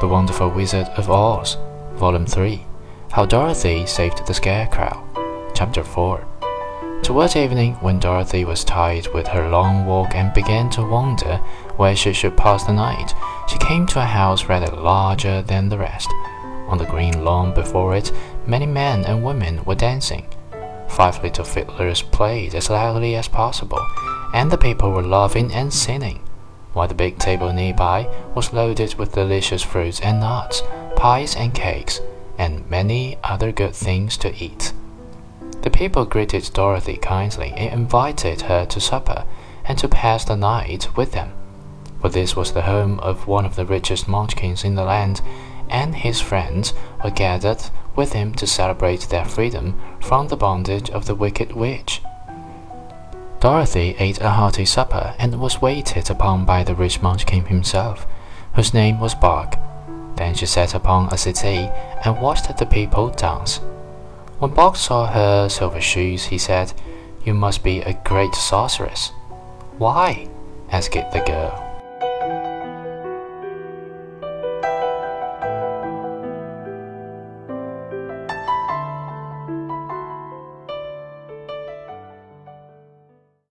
The Wonderful Wizard of Oz, Volume 3 How Dorothy Saved the Scarecrow, Chapter 4. Towards evening, when Dorothy was tired with her long walk and began to wonder where she should pass the night, she came to a house rather larger than the rest. On the green lawn before it, many men and women were dancing. Five little fiddlers played as loudly as possible, and the people were laughing and singing while the big table nearby was loaded with delicious fruits and nuts, pies and cakes, and many other good things to eat. The people greeted Dorothy kindly and invited her to supper and to pass the night with them. For this was the home of one of the richest munchkins in the land, and his friends were gathered with him to celebrate their freedom from the bondage of the wicked witch. Dorothy ate a hearty supper and was waited upon by the rich Munchkin himself, whose name was Boq. Then she sat upon a settee and watched the people dance. When Boq saw her silver shoes, he said, You must be a great sorceress. Why? asked the girl.